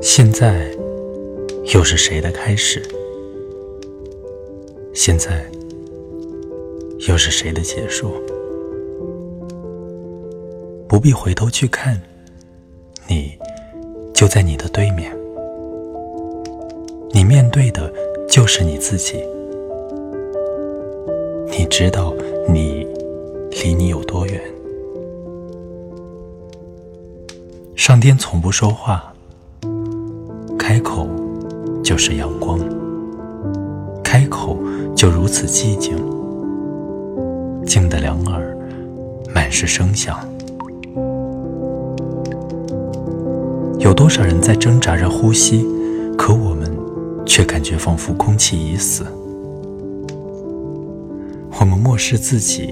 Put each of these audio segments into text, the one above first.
现在又是谁的开始？现在又是谁的结束？不必回头去看，你就在你的对面，你面对的就是你自己。你知道你离你有多远？上天从不说话，开口就是阳光，开口就如此寂静，静得两耳满是声响。有多少人在挣扎着呼吸，可我们却感觉仿佛空气已死。我们漠视自己，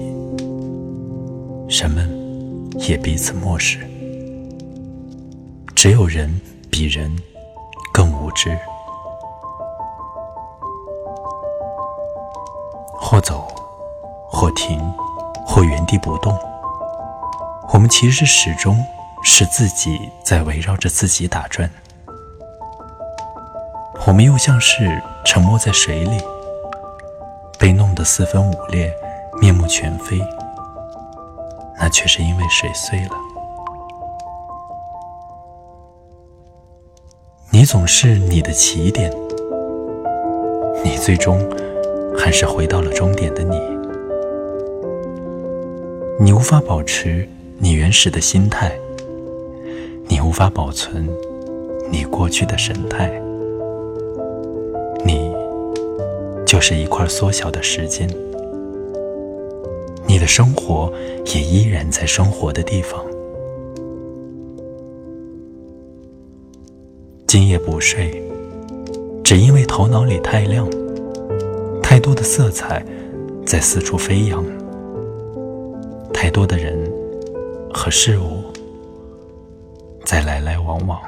人们也彼此漠视。只有人比人更无知。或走，或停，或原地不动。我们其实始终。是自己在围绕着自己打转，我们又像是沉没在水里，被弄得四分五裂、面目全非，那却是因为水碎了。你总是你的起点，你最终还是回到了终点的你。你无法保持你原始的心态。你无法保存你过去的神态，你就是一块缩小的时间，你的生活也依然在生活的地方。今夜不睡，只因为头脑里太亮，太多的色彩在四处飞扬，太多的人和事物。在来来往往。